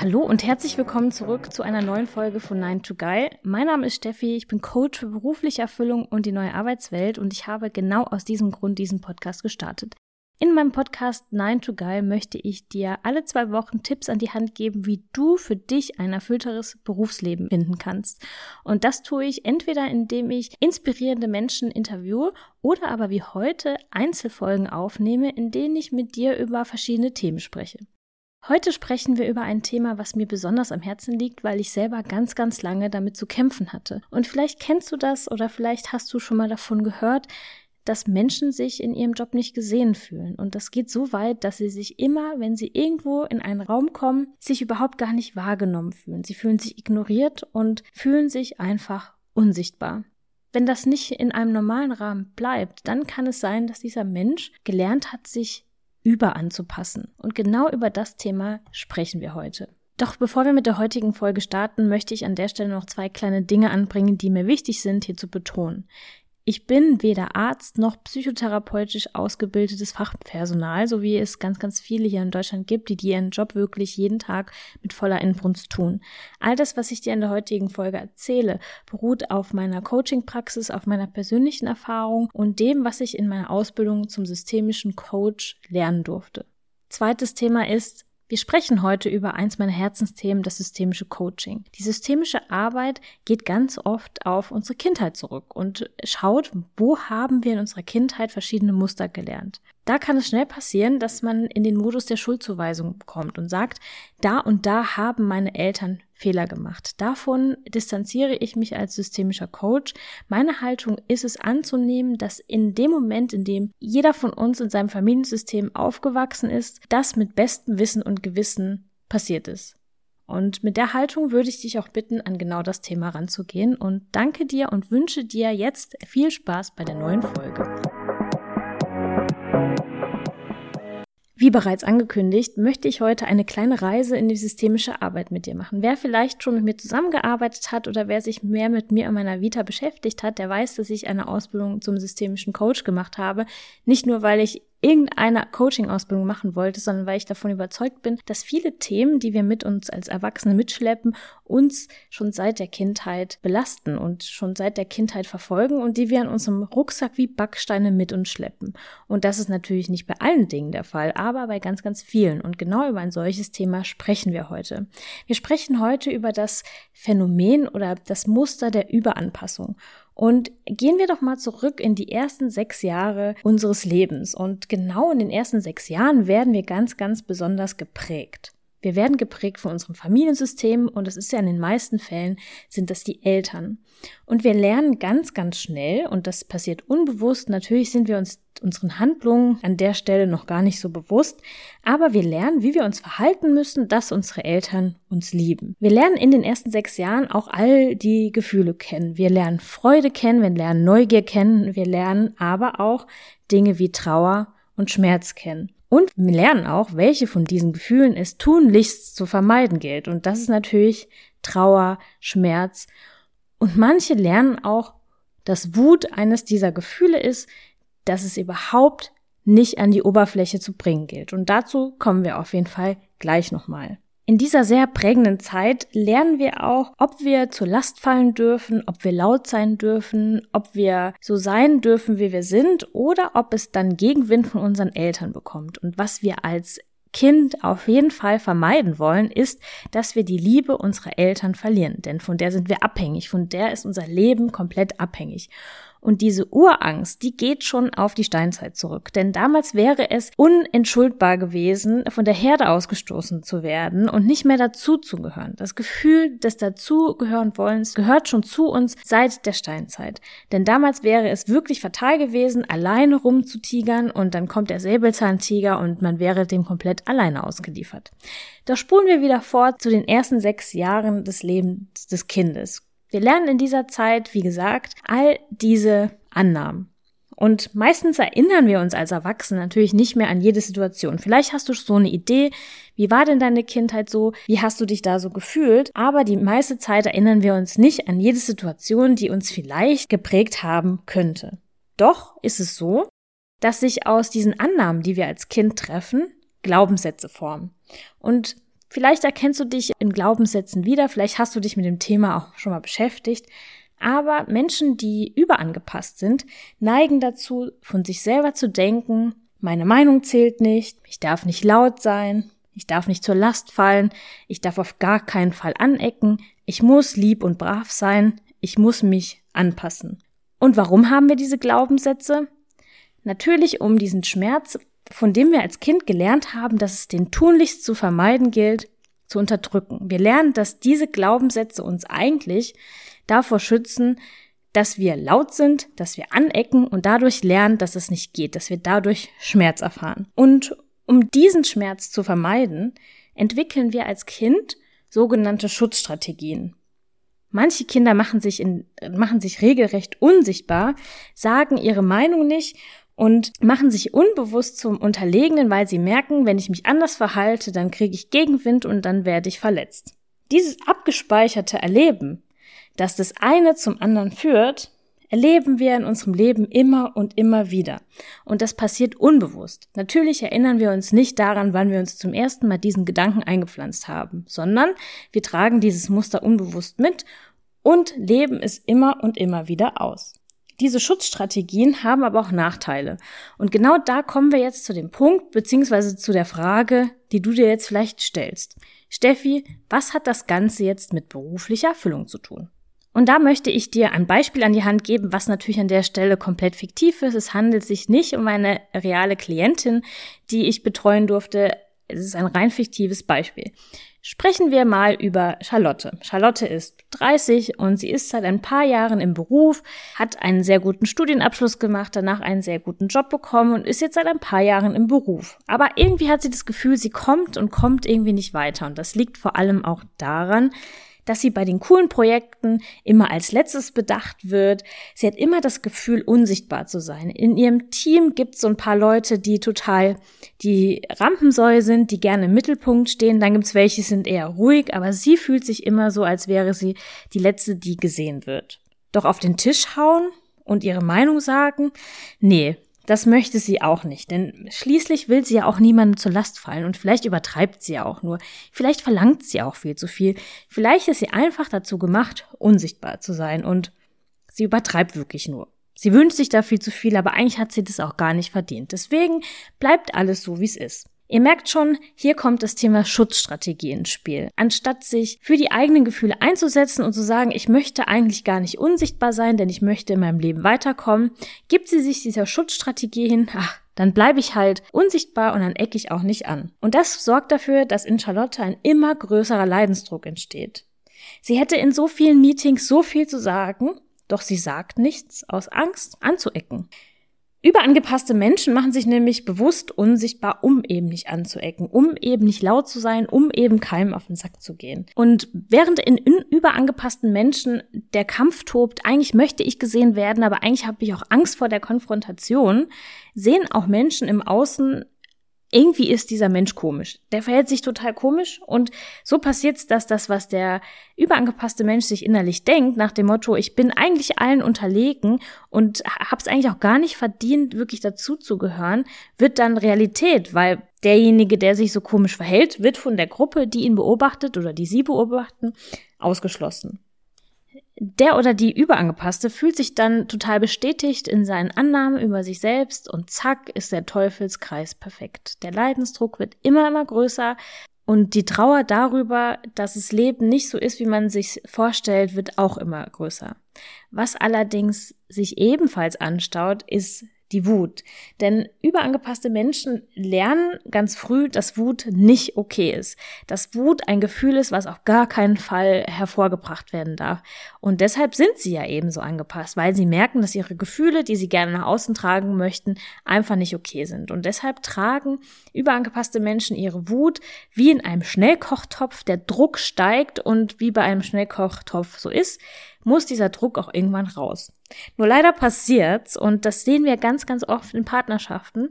Hallo und herzlich willkommen zurück zu einer neuen Folge von Nine to Guy. Mein Name ist Steffi, ich bin Coach für berufliche Erfüllung und die neue Arbeitswelt und ich habe genau aus diesem Grund diesen Podcast gestartet. In meinem Podcast Nine to Guy möchte ich dir alle zwei Wochen Tipps an die Hand geben, wie du für dich ein erfüllteres Berufsleben finden kannst. Und das tue ich entweder indem ich inspirierende Menschen interviewe oder aber wie heute Einzelfolgen aufnehme, in denen ich mit dir über verschiedene Themen spreche. Heute sprechen wir über ein Thema, was mir besonders am Herzen liegt, weil ich selber ganz, ganz lange damit zu kämpfen hatte. Und vielleicht kennst du das oder vielleicht hast du schon mal davon gehört, dass Menschen sich in ihrem Job nicht gesehen fühlen. Und das geht so weit, dass sie sich immer, wenn sie irgendwo in einen Raum kommen, sich überhaupt gar nicht wahrgenommen fühlen. Sie fühlen sich ignoriert und fühlen sich einfach unsichtbar. Wenn das nicht in einem normalen Rahmen bleibt, dann kann es sein, dass dieser Mensch gelernt hat, sich über anzupassen. Und genau über das Thema sprechen wir heute. Doch bevor wir mit der heutigen Folge starten, möchte ich an der Stelle noch zwei kleine Dinge anbringen, die mir wichtig sind, hier zu betonen. Ich bin weder Arzt noch psychotherapeutisch ausgebildetes Fachpersonal, so wie es ganz, ganz viele hier in Deutschland gibt, die, die ihren Job wirklich jeden Tag mit voller Inbrunst tun. All das, was ich dir in der heutigen Folge erzähle, beruht auf meiner Coaching-Praxis, auf meiner persönlichen Erfahrung und dem, was ich in meiner Ausbildung zum systemischen Coach lernen durfte. Zweites Thema ist, wir sprechen heute über eins meiner Herzensthemen, das systemische Coaching. Die systemische Arbeit geht ganz oft auf unsere Kindheit zurück und schaut, wo haben wir in unserer Kindheit verschiedene Muster gelernt. Da kann es schnell passieren, dass man in den Modus der Schuldzuweisung kommt und sagt, da und da haben meine Eltern Fehler gemacht. Davon distanziere ich mich als systemischer Coach. Meine Haltung ist es anzunehmen, dass in dem Moment, in dem jeder von uns in seinem Familiensystem aufgewachsen ist, das mit bestem Wissen und Gewissen passiert ist. Und mit der Haltung würde ich dich auch bitten, an genau das Thema ranzugehen und danke dir und wünsche dir jetzt viel Spaß bei der neuen Folge. Wie bereits angekündigt, möchte ich heute eine kleine Reise in die systemische Arbeit mit dir machen. Wer vielleicht schon mit mir zusammengearbeitet hat oder wer sich mehr mit mir in meiner Vita beschäftigt hat, der weiß, dass ich eine Ausbildung zum systemischen Coach gemacht habe. Nicht nur, weil ich irgendeine Coaching-Ausbildung machen wollte, sondern weil ich davon überzeugt bin, dass viele Themen, die wir mit uns als Erwachsene mitschleppen, uns schon seit der Kindheit belasten und schon seit der Kindheit verfolgen und die wir in unserem Rucksack wie Backsteine mit uns schleppen. Und das ist natürlich nicht bei allen Dingen der Fall, aber bei ganz, ganz vielen. Und genau über ein solches Thema sprechen wir heute. Wir sprechen heute über das Phänomen oder das Muster der Überanpassung. Und gehen wir doch mal zurück in die ersten sechs Jahre unseres Lebens. Und genau in den ersten sechs Jahren werden wir ganz, ganz besonders geprägt. Wir werden geprägt von unserem Familiensystem und das ist ja in den meisten Fällen sind das die Eltern. Und wir lernen ganz, ganz schnell und das passiert unbewusst. Natürlich sind wir uns unseren Handlungen an der Stelle noch gar nicht so bewusst, aber wir lernen, wie wir uns verhalten müssen, dass unsere Eltern uns lieben. Wir lernen in den ersten sechs Jahren auch all die Gefühle kennen. Wir lernen Freude kennen, wir lernen Neugier kennen, wir lernen aber auch Dinge wie Trauer und Schmerz kennen. Und wir lernen auch, welche von diesen Gefühlen es tunlichst zu vermeiden gilt. Und das ist natürlich Trauer, Schmerz. Und manche lernen auch, dass Wut eines dieser Gefühle ist, dass es überhaupt nicht an die Oberfläche zu bringen gilt. Und dazu kommen wir auf jeden Fall gleich nochmal. In dieser sehr prägenden Zeit lernen wir auch, ob wir zur Last fallen dürfen, ob wir laut sein dürfen, ob wir so sein dürfen, wie wir sind, oder ob es dann Gegenwind von unseren Eltern bekommt. Und was wir als Kind auf jeden Fall vermeiden wollen, ist, dass wir die Liebe unserer Eltern verlieren. Denn von der sind wir abhängig, von der ist unser Leben komplett abhängig. Und diese Urangst, die geht schon auf die Steinzeit zurück. Denn damals wäre es unentschuldbar gewesen, von der Herde ausgestoßen zu werden und nicht mehr dazu zu gehören. Das Gefühl des Dazugehören wollens gehört schon zu uns seit der Steinzeit. Denn damals wäre es wirklich fatal gewesen, alleine rumzutigern und dann kommt der Säbelzahntiger und man wäre dem komplett alleine ausgeliefert. Da spulen wir wieder fort zu den ersten sechs Jahren des Lebens des Kindes. Wir lernen in dieser Zeit, wie gesagt, all diese Annahmen. Und meistens erinnern wir uns als Erwachsene natürlich nicht mehr an jede Situation. Vielleicht hast du so eine Idee, wie war denn deine Kindheit so? Wie hast du dich da so gefühlt? Aber die meiste Zeit erinnern wir uns nicht an jede Situation, die uns vielleicht geprägt haben könnte. Doch ist es so, dass sich aus diesen Annahmen, die wir als Kind treffen, Glaubenssätze formen. Und vielleicht erkennst du dich in Glaubenssätzen wieder, vielleicht hast du dich mit dem Thema auch schon mal beschäftigt. Aber Menschen, die überangepasst sind, neigen dazu, von sich selber zu denken, meine Meinung zählt nicht, ich darf nicht laut sein, ich darf nicht zur Last fallen, ich darf auf gar keinen Fall anecken, ich muss lieb und brav sein, ich muss mich anpassen. Und warum haben wir diese Glaubenssätze? Natürlich, um diesen Schmerz, von dem wir als Kind gelernt haben, dass es den tunlichst zu vermeiden gilt, zu unterdrücken. Wir lernen, dass diese Glaubenssätze uns eigentlich davor schützen, dass wir laut sind, dass wir anecken und dadurch lernen, dass es nicht geht, dass wir dadurch Schmerz erfahren. Und um diesen Schmerz zu vermeiden, entwickeln wir als Kind sogenannte Schutzstrategien. Manche Kinder machen sich, in, machen sich regelrecht unsichtbar, sagen ihre Meinung nicht und machen sich unbewusst zum Unterlegenen, weil sie merken, wenn ich mich anders verhalte, dann kriege ich Gegenwind und dann werde ich verletzt. Dieses abgespeicherte Erleben dass das eine zum anderen führt, erleben wir in unserem Leben immer und immer wieder. Und das passiert unbewusst. Natürlich erinnern wir uns nicht daran, wann wir uns zum ersten Mal diesen Gedanken eingepflanzt haben, sondern wir tragen dieses Muster unbewusst mit und leben es immer und immer wieder aus. Diese Schutzstrategien haben aber auch Nachteile. Und genau da kommen wir jetzt zu dem Punkt, beziehungsweise zu der Frage, die du dir jetzt vielleicht stellst. Steffi, was hat das Ganze jetzt mit beruflicher Erfüllung zu tun? Und da möchte ich dir ein Beispiel an die Hand geben, was natürlich an der Stelle komplett fiktiv ist. Es handelt sich nicht um eine reale Klientin, die ich betreuen durfte. Es ist ein rein fiktives Beispiel. Sprechen wir mal über Charlotte. Charlotte ist 30 und sie ist seit ein paar Jahren im Beruf, hat einen sehr guten Studienabschluss gemacht, danach einen sehr guten Job bekommen und ist jetzt seit ein paar Jahren im Beruf. Aber irgendwie hat sie das Gefühl, sie kommt und kommt irgendwie nicht weiter. Und das liegt vor allem auch daran, dass sie bei den coolen Projekten immer als letztes bedacht wird. Sie hat immer das Gefühl, unsichtbar zu sein. In ihrem Team gibt es so ein paar Leute, die total die Rampensäue sind, die gerne im Mittelpunkt stehen. Dann gibt es welche, die sind eher ruhig, aber sie fühlt sich immer so, als wäre sie die Letzte, die gesehen wird. Doch auf den Tisch hauen und ihre Meinung sagen? Nee, das möchte sie auch nicht, denn schließlich will sie ja auch niemandem zur Last fallen und vielleicht übertreibt sie ja auch nur. Vielleicht verlangt sie auch viel zu viel. Vielleicht ist sie einfach dazu gemacht, unsichtbar zu sein und sie übertreibt wirklich nur. Sie wünscht sich da viel zu viel, aber eigentlich hat sie das auch gar nicht verdient. Deswegen bleibt alles so, wie es ist. Ihr merkt schon, hier kommt das Thema Schutzstrategie ins Spiel. Anstatt sich für die eigenen Gefühle einzusetzen und zu sagen, ich möchte eigentlich gar nicht unsichtbar sein, denn ich möchte in meinem Leben weiterkommen, gibt sie sich dieser Schutzstrategie hin, ach, dann bleibe ich halt unsichtbar und dann ecke ich auch nicht an. Und das sorgt dafür, dass in Charlotte ein immer größerer Leidensdruck entsteht. Sie hätte in so vielen Meetings so viel zu sagen, doch sie sagt nichts aus Angst anzuecken. Überangepasste Menschen machen sich nämlich bewusst unsichtbar, um eben nicht anzuecken, um eben nicht laut zu sein, um eben keinem auf den Sack zu gehen. Und während in, überangepassten Menschen der Kampf tobt, eigentlich möchte ich gesehen werden, aber eigentlich habe ich auch Angst vor der Konfrontation, sehen auch Menschen im Außen irgendwie ist dieser Mensch komisch. Der verhält sich total komisch und so passiert's, dass das, was der überangepasste Mensch sich innerlich denkt, nach dem Motto, ich bin eigentlich allen unterlegen und hab's eigentlich auch gar nicht verdient, wirklich dazu zu gehören, wird dann Realität, weil derjenige, der sich so komisch verhält, wird von der Gruppe, die ihn beobachtet oder die sie beobachten, ausgeschlossen. Der oder die Überangepasste fühlt sich dann total bestätigt in seinen Annahmen über sich selbst und zack ist der Teufelskreis perfekt. Der Leidensdruck wird immer, immer größer und die Trauer darüber, dass das Leben nicht so ist, wie man sich vorstellt, wird auch immer größer. Was allerdings sich ebenfalls anstaut, ist die Wut. Denn überangepasste Menschen lernen ganz früh, dass Wut nicht okay ist. Dass Wut ein Gefühl ist, was auf gar keinen Fall hervorgebracht werden darf. Und deshalb sind sie ja eben so angepasst, weil sie merken, dass ihre Gefühle, die sie gerne nach außen tragen möchten, einfach nicht okay sind. Und deshalb tragen überangepasste Menschen ihre Wut wie in einem Schnellkochtopf, der Druck steigt und wie bei einem Schnellkochtopf so ist, muss dieser Druck auch irgendwann raus. Nur leider passiert's, und das sehen wir ganz, ganz oft in Partnerschaften,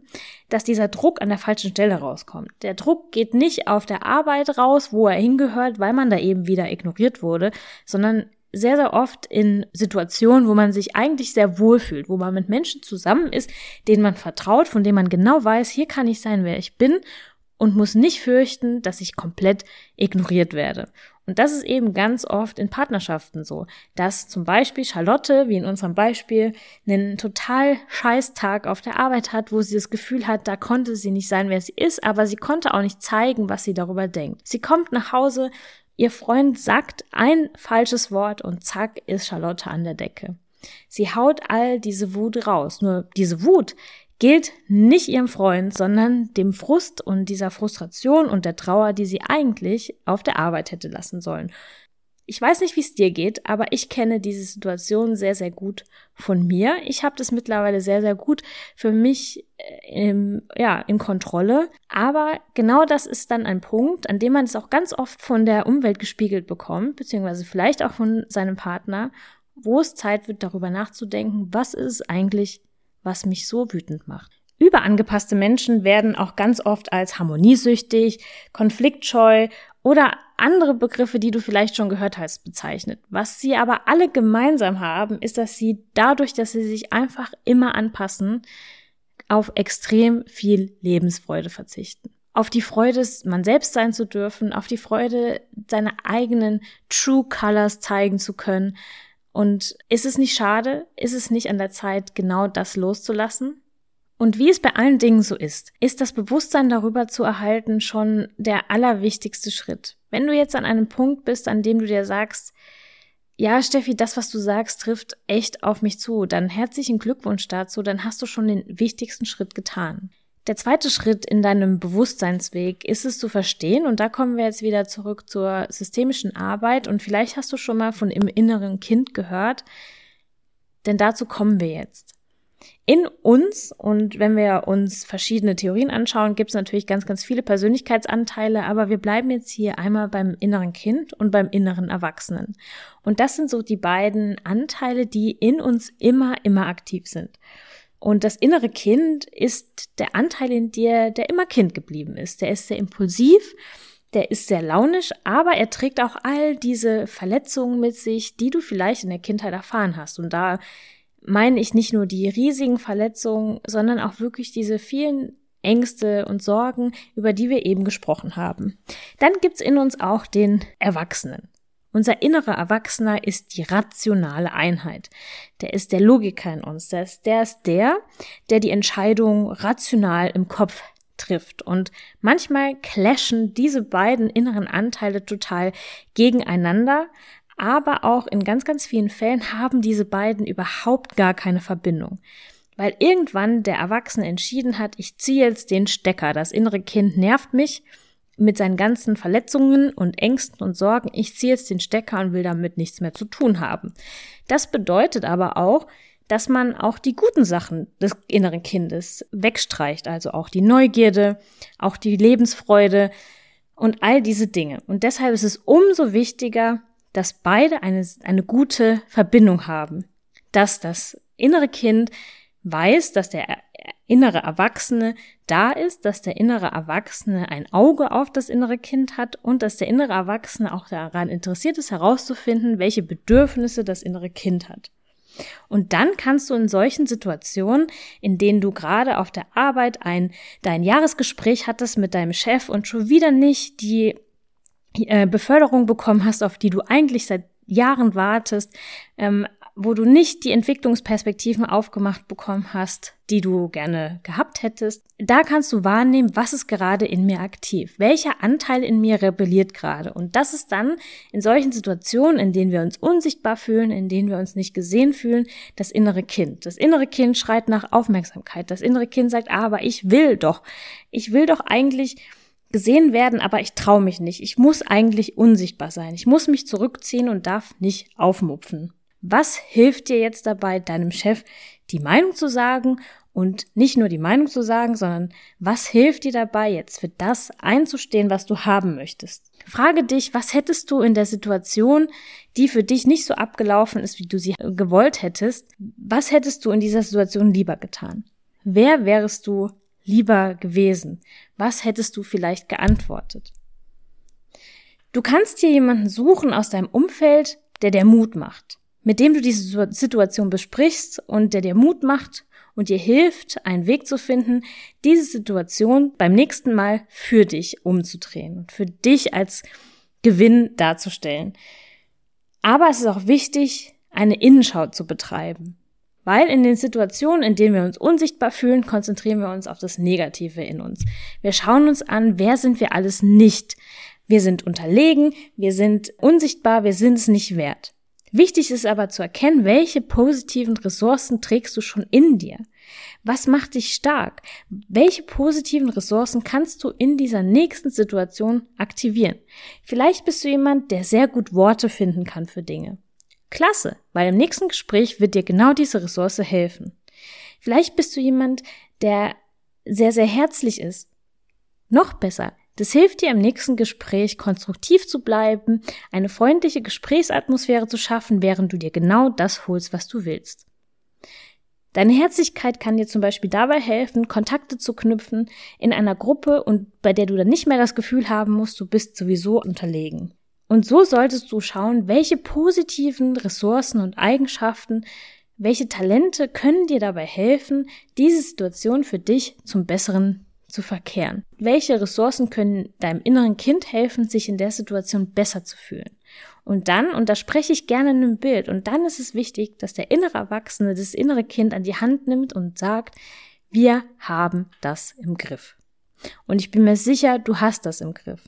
dass dieser Druck an der falschen Stelle rauskommt. Der Druck geht nicht auf der Arbeit raus, wo er hingehört, weil man da eben wieder ignoriert wurde, sondern sehr, sehr oft in Situationen, wo man sich eigentlich sehr wohl fühlt, wo man mit Menschen zusammen ist, denen man vertraut, von denen man genau weiß, hier kann ich sein, wer ich bin und muss nicht fürchten, dass ich komplett ignoriert werde. Und das ist eben ganz oft in Partnerschaften so, dass zum Beispiel Charlotte, wie in unserem Beispiel, einen total scheiß Tag auf der Arbeit hat, wo sie das Gefühl hat, da konnte sie nicht sein, wer sie ist, aber sie konnte auch nicht zeigen, was sie darüber denkt. Sie kommt nach Hause, ihr Freund sagt ein falsches Wort und zack ist Charlotte an der Decke. Sie haut all diese Wut raus. Nur diese Wut gilt nicht ihrem Freund, sondern dem Frust und dieser Frustration und der Trauer, die sie eigentlich auf der Arbeit hätte lassen sollen. Ich weiß nicht, wie es dir geht, aber ich kenne diese Situation sehr, sehr gut von mir. Ich habe das mittlerweile sehr, sehr gut für mich äh, im, ja, in Kontrolle. Aber genau das ist dann ein Punkt, an dem man es auch ganz oft von der Umwelt gespiegelt bekommt, beziehungsweise vielleicht auch von seinem Partner, wo es Zeit wird, darüber nachzudenken, was ist es eigentlich, was mich so wütend macht. Überangepasste Menschen werden auch ganz oft als harmoniesüchtig, konfliktscheu oder andere Begriffe, die du vielleicht schon gehört hast, bezeichnet. Was sie aber alle gemeinsam haben, ist, dass sie dadurch, dass sie sich einfach immer anpassen, auf extrem viel Lebensfreude verzichten. Auf die Freude, man selbst sein zu dürfen, auf die Freude, seine eigenen True Colors zeigen zu können, und ist es nicht schade? Ist es nicht an der Zeit, genau das loszulassen? Und wie es bei allen Dingen so ist, ist das Bewusstsein darüber zu erhalten schon der allerwichtigste Schritt. Wenn du jetzt an einem Punkt bist, an dem du dir sagst, ja, Steffi, das, was du sagst, trifft echt auf mich zu, dann herzlichen Glückwunsch dazu, dann hast du schon den wichtigsten Schritt getan. Der zweite Schritt in deinem Bewusstseinsweg ist es zu verstehen, und da kommen wir jetzt wieder zurück zur systemischen Arbeit, und vielleicht hast du schon mal von im inneren Kind gehört, denn dazu kommen wir jetzt. In uns, und wenn wir uns verschiedene Theorien anschauen, gibt es natürlich ganz, ganz viele Persönlichkeitsanteile, aber wir bleiben jetzt hier einmal beim inneren Kind und beim inneren Erwachsenen. Und das sind so die beiden Anteile, die in uns immer, immer aktiv sind. Und das innere Kind ist der Anteil in dir, der immer Kind geblieben ist. Der ist sehr impulsiv, der ist sehr launisch, aber er trägt auch all diese Verletzungen mit sich, die du vielleicht in der Kindheit erfahren hast. Und da meine ich nicht nur die riesigen Verletzungen, sondern auch wirklich diese vielen Ängste und Sorgen, über die wir eben gesprochen haben. Dann gibt's in uns auch den Erwachsenen. Unser innerer Erwachsener ist die rationale Einheit. Der ist der Logiker in uns. Der ist, der ist der, der die Entscheidung rational im Kopf trifft. Und manchmal clashen diese beiden inneren Anteile total gegeneinander. Aber auch in ganz, ganz vielen Fällen haben diese beiden überhaupt gar keine Verbindung. Weil irgendwann der Erwachsene entschieden hat, ich ziehe jetzt den Stecker. Das innere Kind nervt mich mit seinen ganzen Verletzungen und Ängsten und Sorgen, ich ziehe jetzt den Stecker und will damit nichts mehr zu tun haben. Das bedeutet aber auch, dass man auch die guten Sachen des inneren Kindes wegstreicht, also auch die Neugierde, auch die Lebensfreude und all diese Dinge. Und deshalb ist es umso wichtiger, dass beide eine, eine gute Verbindung haben, dass das innere Kind weiß, dass der innere Erwachsene da ist, dass der innere Erwachsene ein Auge auf das innere Kind hat und dass der innere Erwachsene auch daran interessiert ist, herauszufinden, welche Bedürfnisse das innere Kind hat. Und dann kannst du in solchen Situationen, in denen du gerade auf der Arbeit ein dein Jahresgespräch hattest mit deinem Chef und schon wieder nicht die äh, Beförderung bekommen hast, auf die du eigentlich seit Jahren wartest, ähm, wo du nicht die Entwicklungsperspektiven aufgemacht bekommen hast, die du gerne gehabt hättest, da kannst du wahrnehmen, was ist gerade in mir aktiv, welcher Anteil in mir rebelliert gerade. Und das ist dann in solchen Situationen, in denen wir uns unsichtbar fühlen, in denen wir uns nicht gesehen fühlen, das innere Kind. Das innere Kind schreit nach Aufmerksamkeit. Das innere Kind sagt, aber ich will doch, ich will doch eigentlich gesehen werden, aber ich traue mich nicht. Ich muss eigentlich unsichtbar sein. Ich muss mich zurückziehen und darf nicht aufmupfen. Was hilft dir jetzt dabei, deinem Chef die Meinung zu sagen Und nicht nur die Meinung zu sagen, sondern was hilft dir dabei, jetzt für das einzustehen, was du haben möchtest? Frage dich, was hättest du in der Situation, die für dich nicht so abgelaufen ist, wie du sie gewollt hättest, was hättest du in dieser Situation lieber getan? Wer wärest du lieber gewesen? Was hättest du vielleicht geantwortet? Du kannst dir jemanden suchen aus deinem Umfeld, der dir Mut macht, mit dem du diese Situation besprichst und der dir Mut macht und dir hilft, einen Weg zu finden, diese Situation beim nächsten Mal für dich umzudrehen und für dich als Gewinn darzustellen. Aber es ist auch wichtig, eine Innenschau zu betreiben. Weil in den Situationen, in denen wir uns unsichtbar fühlen, konzentrieren wir uns auf das Negative in uns. Wir schauen uns an, wer sind wir alles nicht. Wir sind unterlegen, wir sind unsichtbar, wir sind es nicht wert. Wichtig ist aber zu erkennen, welche positiven Ressourcen trägst du schon in dir. Was macht dich stark? Welche positiven Ressourcen kannst du in dieser nächsten Situation aktivieren? Vielleicht bist du jemand, der sehr gut Worte finden kann für Dinge. Klasse, weil im nächsten Gespräch wird dir genau diese Ressource helfen. Vielleicht bist du jemand, der sehr, sehr herzlich ist. Noch besser, das hilft dir im nächsten Gespräch konstruktiv zu bleiben, eine freundliche Gesprächsatmosphäre zu schaffen, während du dir genau das holst, was du willst. Deine Herzlichkeit kann dir zum Beispiel dabei helfen, Kontakte zu knüpfen in einer Gruppe und bei der du dann nicht mehr das Gefühl haben musst, du bist sowieso unterlegen. Und so solltest du schauen, welche positiven Ressourcen und Eigenschaften, welche Talente können dir dabei helfen, diese Situation für dich zum Besseren zu verkehren? Welche Ressourcen können deinem inneren Kind helfen, sich in der Situation besser zu fühlen? Und dann, und da spreche ich gerne in einem Bild, und dann ist es wichtig, dass der innere Erwachsene das innere Kind an die Hand nimmt und sagt, wir haben das im Griff. Und ich bin mir sicher, du hast das im Griff.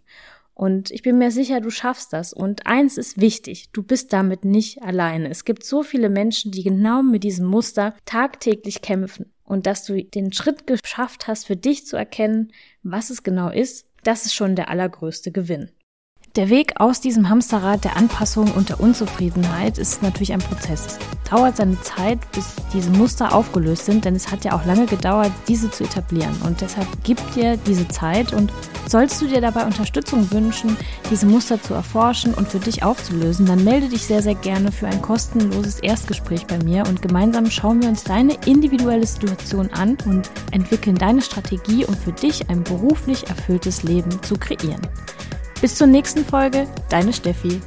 Und ich bin mir sicher, du schaffst das. Und eins ist wichtig, du bist damit nicht alleine. Es gibt so viele Menschen, die genau mit diesem Muster tagtäglich kämpfen und dass du den Schritt geschafft hast, für dich zu erkennen, was es genau ist, das ist schon der allergrößte Gewinn. Der Weg aus diesem Hamsterrad der Anpassung und der Unzufriedenheit ist natürlich ein Prozess. Dauert seine Zeit, bis diese Muster aufgelöst sind, denn es hat ja auch lange gedauert, diese zu etablieren. Und deshalb gib dir diese Zeit und sollst du dir dabei Unterstützung wünschen, diese Muster zu erforschen und für dich aufzulösen, dann melde dich sehr, sehr gerne für ein kostenloses Erstgespräch bei mir und gemeinsam schauen wir uns deine individuelle Situation an und entwickeln deine Strategie, um für dich ein beruflich erfülltes Leben zu kreieren. Bis zur nächsten Folge, deine Steffi.